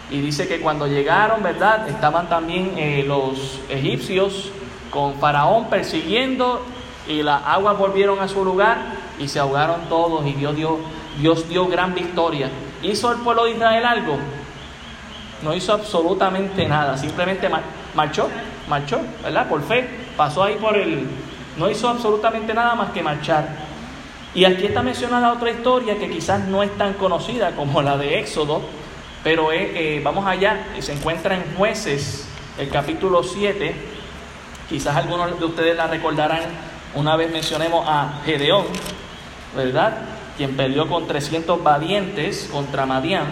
y dice que cuando llegaron, ¿verdad? Estaban también eh, los egipcios con Faraón persiguiendo y las aguas volvieron a su lugar y se ahogaron todos y Dios dio, Dios dio gran victoria. ¿Hizo el pueblo de Israel algo? No hizo absolutamente nada, simplemente marchó, marchó, ¿verdad? Por fe, pasó ahí por el... No hizo absolutamente nada más que marchar. Y aquí está mencionada otra historia que quizás no es tan conocida como la de Éxodo, pero eh, vamos allá, se encuentra en jueces, el capítulo 7, quizás algunos de ustedes la recordarán una vez mencionemos a Gedeón, ¿verdad? Quien peleó con 300 valientes contra Madián.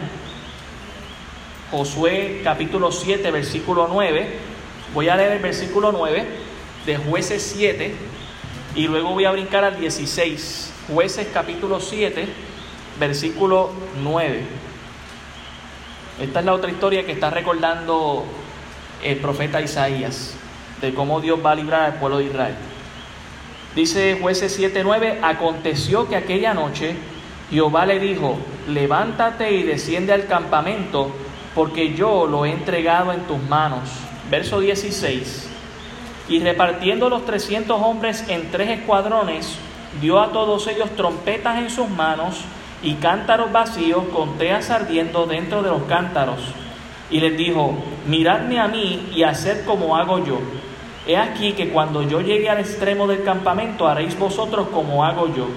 Josué capítulo 7, versículo 9. Voy a leer el versículo 9 de jueces 7 y luego voy a brincar al 16. Jueces capítulo 7, versículo 9. Esta es la otra historia que está recordando el profeta Isaías, de cómo Dios va a librar al pueblo de Israel. Dice jueces 7:9, aconteció que aquella noche Jehová le dijo, levántate y desciende al campamento, porque yo lo he entregado en tus manos. Verso 16, y repartiendo los trescientos hombres en tres escuadrones, dio a todos ellos trompetas en sus manos y cántaros vacíos con teas ardiendo dentro de los cántaros. Y les dijo, miradme a mí y haced como hago yo He aquí que cuando yo llegue al extremo del campamento haréis vosotros como hago yo.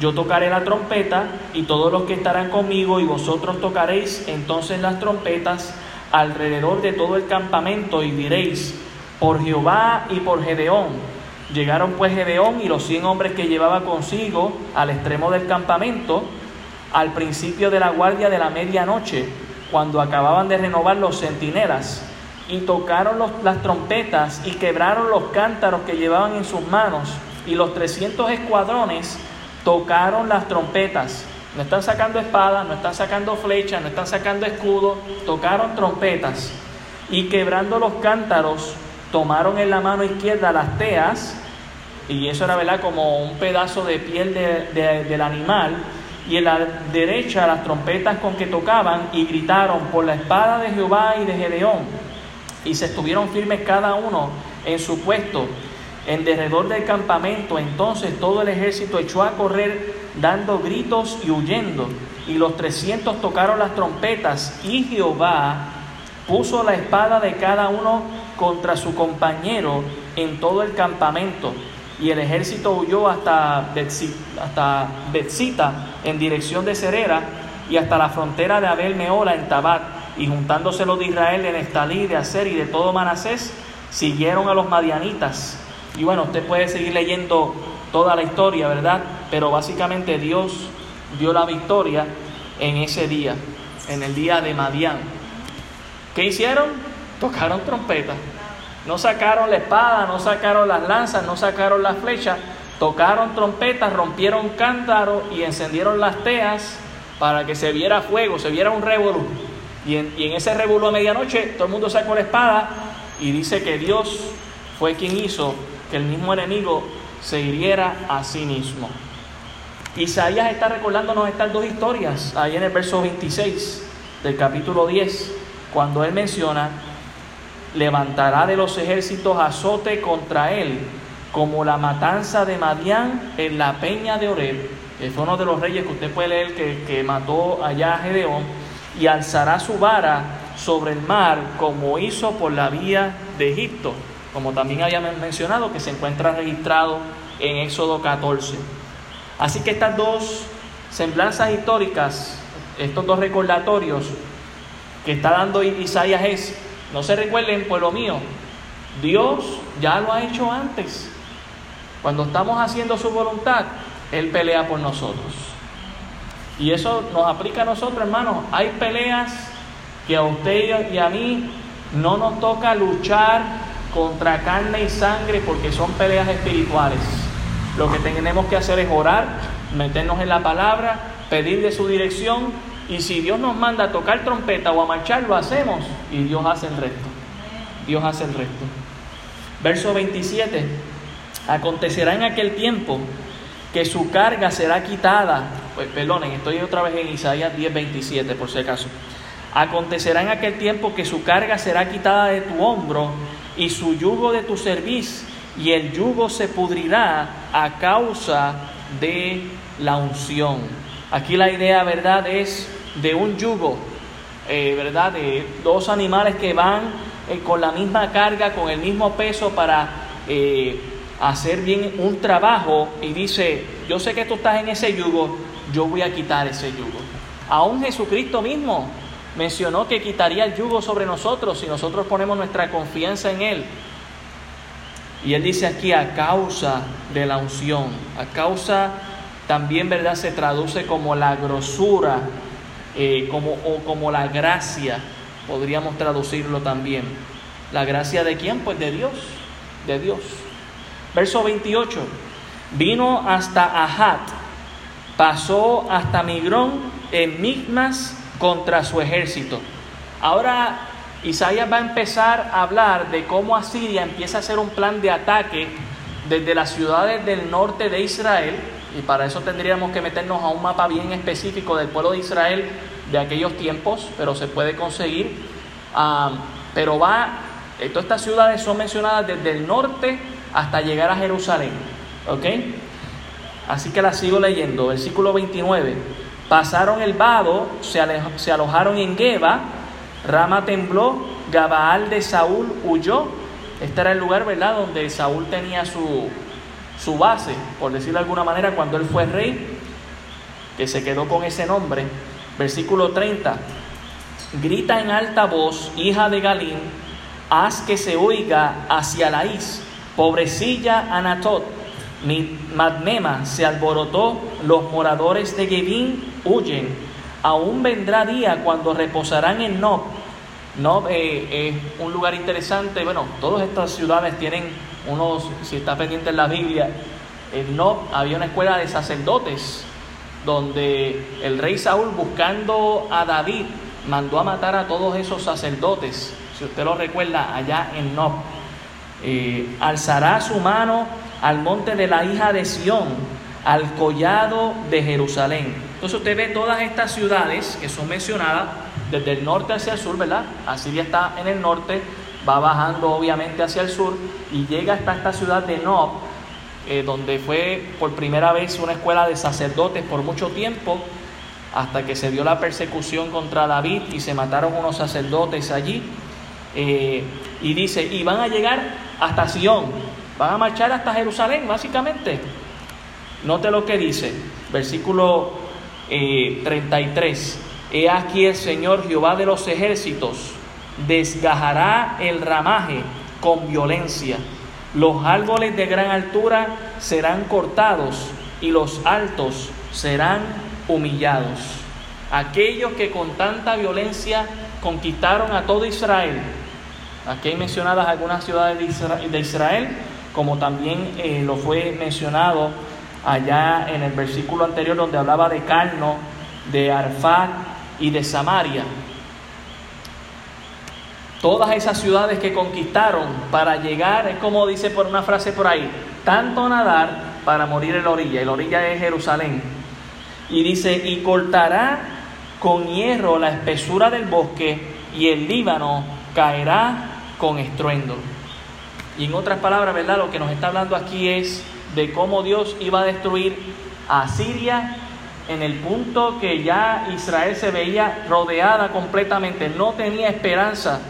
Yo tocaré la trompeta y todos los que estarán conmigo y vosotros tocaréis entonces las trompetas alrededor de todo el campamento y diréis, por Jehová y por Gedeón. Llegaron pues Gedeón y los cien hombres que llevaba consigo al extremo del campamento, al principio de la guardia de la medianoche, cuando acababan de renovar los centinelas, y tocaron las trompetas y quebraron los cántaros que llevaban en sus manos, y los trescientos escuadrones tocaron las trompetas. No están sacando espadas, no están sacando flechas, no están sacando escudos, tocaron trompetas. Y quebrando los cántaros, tomaron en la mano izquierda las teas, y eso era ¿verdad? como un pedazo de piel del animal, y en la derecha las trompetas con que tocaban, y gritaron por la espada de Jehová y de Gedeón, y se estuvieron firmes cada uno en su puesto en derredor del campamento. Entonces todo el ejército echó a correr dando gritos y huyendo. Y los trescientos tocaron las trompetas y Jehová puso la espada de cada uno contra su compañero en todo el campamento. Y el ejército huyó hasta Betzita en dirección de Cerera y hasta la frontera de Abel Meola en Tabat. Y juntándose los de Israel en Estalí, de Aser y de todo Manasés, siguieron a los madianitas y bueno, usted puede seguir leyendo toda la historia, ¿verdad? Pero básicamente Dios dio la victoria en ese día, en el día de Madián. ¿Qué hicieron? Tocaron trompeta. No sacaron la espada, no sacaron las lanzas, no sacaron las flechas, tocaron trompetas, rompieron cántaros y encendieron las teas para que se viera fuego, se viera un revolú. Y en, ese revolú a medianoche todo el mundo sacó la espada y dice que Dios fue quien hizo que el mismo enemigo se hiriera a sí mismo. Isaías está recordándonos estas dos historias, ahí en el verso 26 del capítulo 10, cuando él menciona, levantará de los ejércitos azote contra él, como la matanza de Madián en la peña de Oreb, que fue uno de los reyes que usted puede leer que, que mató allá a Gedeón, y alzará su vara sobre el mar como hizo por la vía de Egipto como también había mencionado, que se encuentra registrado en Éxodo 14. Así que estas dos semblanzas históricas, estos dos recordatorios que está dando Isaías es, no se recuerden, pueblo mío, Dios ya lo ha hecho antes. Cuando estamos haciendo su voluntad, Él pelea por nosotros. Y eso nos aplica a nosotros, hermanos. Hay peleas que a usted y a mí no nos toca luchar contra carne y sangre porque son peleas espirituales. Lo que tenemos que hacer es orar, meternos en la palabra, pedirle su dirección y si Dios nos manda a tocar trompeta o a marchar, lo hacemos y Dios hace el resto. Dios hace el resto. Verso 27. Acontecerá en aquel tiempo que su carga será quitada. Pues perdonen, estoy otra vez en Isaías 10, 27 por si acaso. Acontecerá en aquel tiempo que su carga será quitada de tu hombro y su yugo de tu cerviz, y el yugo se pudrirá a causa de la unción. Aquí la idea, ¿verdad?, es de un yugo, eh, ¿verdad?, de dos animales que van eh, con la misma carga, con el mismo peso para eh, hacer bien un trabajo y dice, yo sé que tú estás en ese yugo, yo voy a quitar ese yugo. Aún Jesucristo mismo mencionó que quitaría el yugo sobre nosotros si nosotros ponemos nuestra confianza en Él. Y Él dice aquí a causa de la unción, a causa también, ¿verdad? Se traduce como la grosura eh, como, o como la gracia, podríamos traducirlo también. ¿La gracia de quién? Pues de Dios, de Dios. Verso 28, vino hasta Ahat, pasó hasta Migrón en Migmas contra su ejército. Ahora Isaías va a empezar a hablar de cómo Asiria empieza a hacer un plan de ataque desde las ciudades del norte de Israel, y para eso tendríamos que meternos a un mapa bien específico del pueblo de Israel de aquellos tiempos, pero se puede conseguir. pero va, eh, todas estas ciudades son mencionadas desde el norte hasta llegar a Jerusalén. ¿Ok? Así que la sigo leyendo, versículo 29. Pasaron el vado, se, se alojaron en Geba, Rama tembló, Gabaal de Saúl huyó. Este era el lugar, ¿verdad?, donde Saúl tenía su, su base, por decirlo de alguna manera, cuando él fue rey, que se quedó con ese nombre. Versículo 30. grita en alta voz, hija de Galín, haz que se oiga hacia la is, pobrecilla Anatot, mi Madmema se alborotó, los moradores de Gebín huyen, aún vendrá día cuando reposarán en Nob. Nob eh, es un lugar interesante, bueno, todas estas ciudades tienen unos, si está pendiente en la Biblia, en Nob había una escuela de sacerdotes, donde el rey Saúl buscando a David mandó a matar a todos esos sacerdotes, si usted lo recuerda, allá en Nob. Eh, alzará su mano al monte de la hija de Sión, al collado de Jerusalén. Entonces usted ve todas estas ciudades que son mencionadas desde el norte hacia el sur, ¿verdad? Asiria está en el norte, va bajando obviamente hacia el sur y llega hasta esta ciudad de Nob, eh, donde fue por primera vez una escuela de sacerdotes por mucho tiempo, hasta que se dio la persecución contra David y se mataron unos sacerdotes allí. Eh, y dice, y van a llegar hasta Sion, van a marchar hasta Jerusalén, básicamente. Note lo que dice, versículo 33. Eh, He aquí el Señor Jehová de los ejércitos desgajará el ramaje con violencia. Los árboles de gran altura serán cortados y los altos serán humillados. Aquellos que con tanta violencia conquistaron a todo Israel. Aquí hay mencionadas algunas ciudades de Israel, como también eh, lo fue mencionado allá en el versículo anterior donde hablaba de Carno, de Arfat y de Samaria. Todas esas ciudades que conquistaron para llegar, es como dice por una frase por ahí, tanto nadar para morir en la orilla. Y la orilla es Jerusalén. Y dice, y cortará con hierro la espesura del bosque y el Líbano caerá con estruendo. Y en otras palabras, ¿verdad? Lo que nos está hablando aquí es de cómo Dios iba a destruir a Siria en el punto que ya Israel se veía rodeada completamente, no tenía esperanza.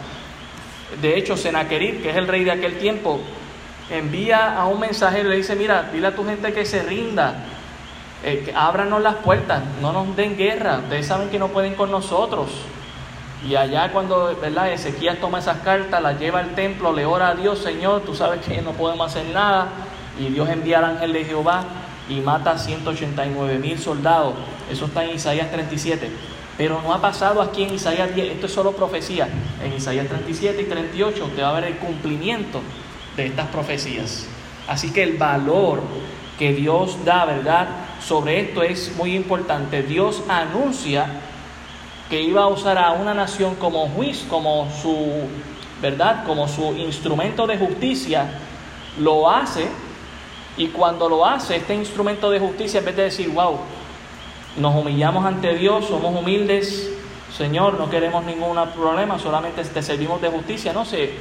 De hecho, Senaquerib, que es el rey de aquel tiempo, envía a un mensajero y le dice, mira, dile a tu gente que se rinda, eh, que ábranos las puertas, no nos den guerra, ustedes saben que no pueden con nosotros. Y allá cuando ¿verdad? Ezequías toma esas cartas, las lleva al templo, le ora a Dios, Señor, tú sabes que no podemos hacer nada. Y Dios envía al ángel de Jehová y mata a 189 mil soldados. Eso está en Isaías 37. Pero no ha pasado aquí en Isaías 10, esto es solo profecía. En Isaías 37 y 38 usted va a ver el cumplimiento de estas profecías. Así que el valor que Dios da, ¿verdad? Sobre esto es muy importante. Dios anuncia que iba a usar a una nación como juicio, como su, ¿verdad? Como su instrumento de justicia, lo hace y cuando lo hace, este instrumento de justicia, en vez de decir, wow, nos humillamos ante Dios, somos humildes, Señor, no queremos ningún problema, solamente te servimos de justicia, no, se,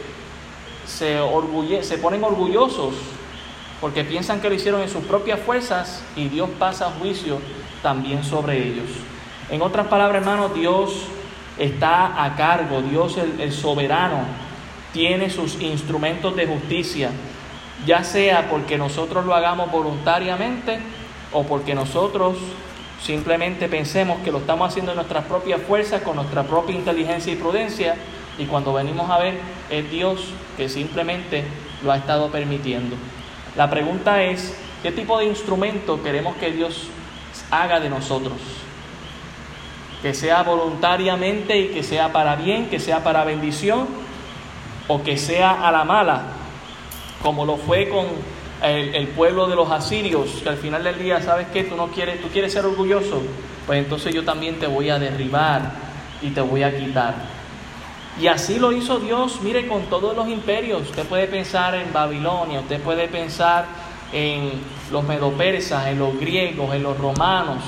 se, orgulle, se ponen orgullosos porque piensan que lo hicieron en sus propias fuerzas y Dios pasa juicio también sobre ellos. En otras palabras, hermanos, Dios está a cargo, Dios el, el soberano tiene sus instrumentos de justicia ya sea porque nosotros lo hagamos voluntariamente o porque nosotros simplemente pensemos que lo estamos haciendo en nuestras propias fuerzas, con nuestra propia inteligencia y prudencia, y cuando venimos a ver es Dios que simplemente lo ha estado permitiendo. La pregunta es, ¿qué tipo de instrumento queremos que Dios haga de nosotros? Que sea voluntariamente y que sea para bien, que sea para bendición, o que sea a la mala, como lo fue con el, pueblo de los asirios, que al final del día, ¿sabes qué? Tú no quieres, tú quieres ser orgulloso, pues entonces yo también te voy a derribar y te voy a quitar. Y así lo hizo Dios, mire, con todos los imperios. Usted puede pensar en Babilonia, usted puede pensar en los medopersas, en los griegos, en los romanos.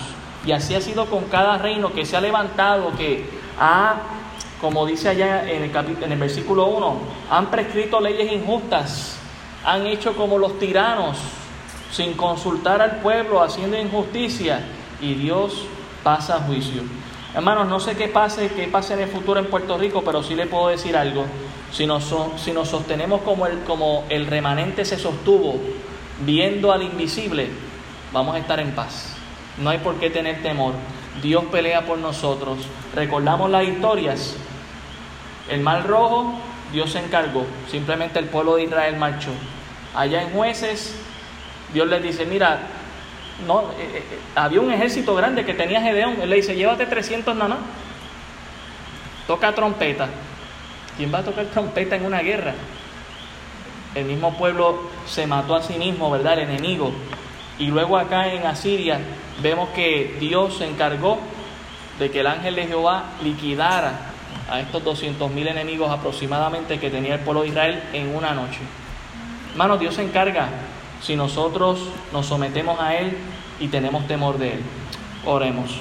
Y así ha sido con cada reino que se ha levantado, que ha, como dice allá en el, en el versículo 1, han prescrito leyes injustas han hecho como los tiranos, sin consultar al pueblo, haciendo injusticia, y Dios pasa juicio. Hermanos, no sé qué pase, qué pase en el futuro en Puerto Rico, pero sí le puedo decir algo. Si nos, si nos sostenemos como el, como el remanente se sostuvo, viendo al invisible, vamos a estar en paz. No hay por qué tener temor. Dios pelea por nosotros. Recordamos las historias. El mar rojo, Dios se encargó. Simplemente el pueblo de Israel marchó. Allá en jueces, Dios les dice, mira, no, eh, eh, eh, había un ejército grande que tenía Gedeón. Él le dice, llévate 300 nada Toca trompeta. ¿Quién va a tocar trompeta en una guerra? El mismo pueblo se mató a sí mismo, ¿verdad? El enemigo. Y luego acá en Asiria vemos que Dios se encargó de que el ángel de Jehová liquidara a estos 200 mil enemigos aproximadamente que tenía el pueblo de Israel en una noche. Hermanos, Dios se encarga si nosotros nos sometemos a Él y tenemos temor de Él. Oremos.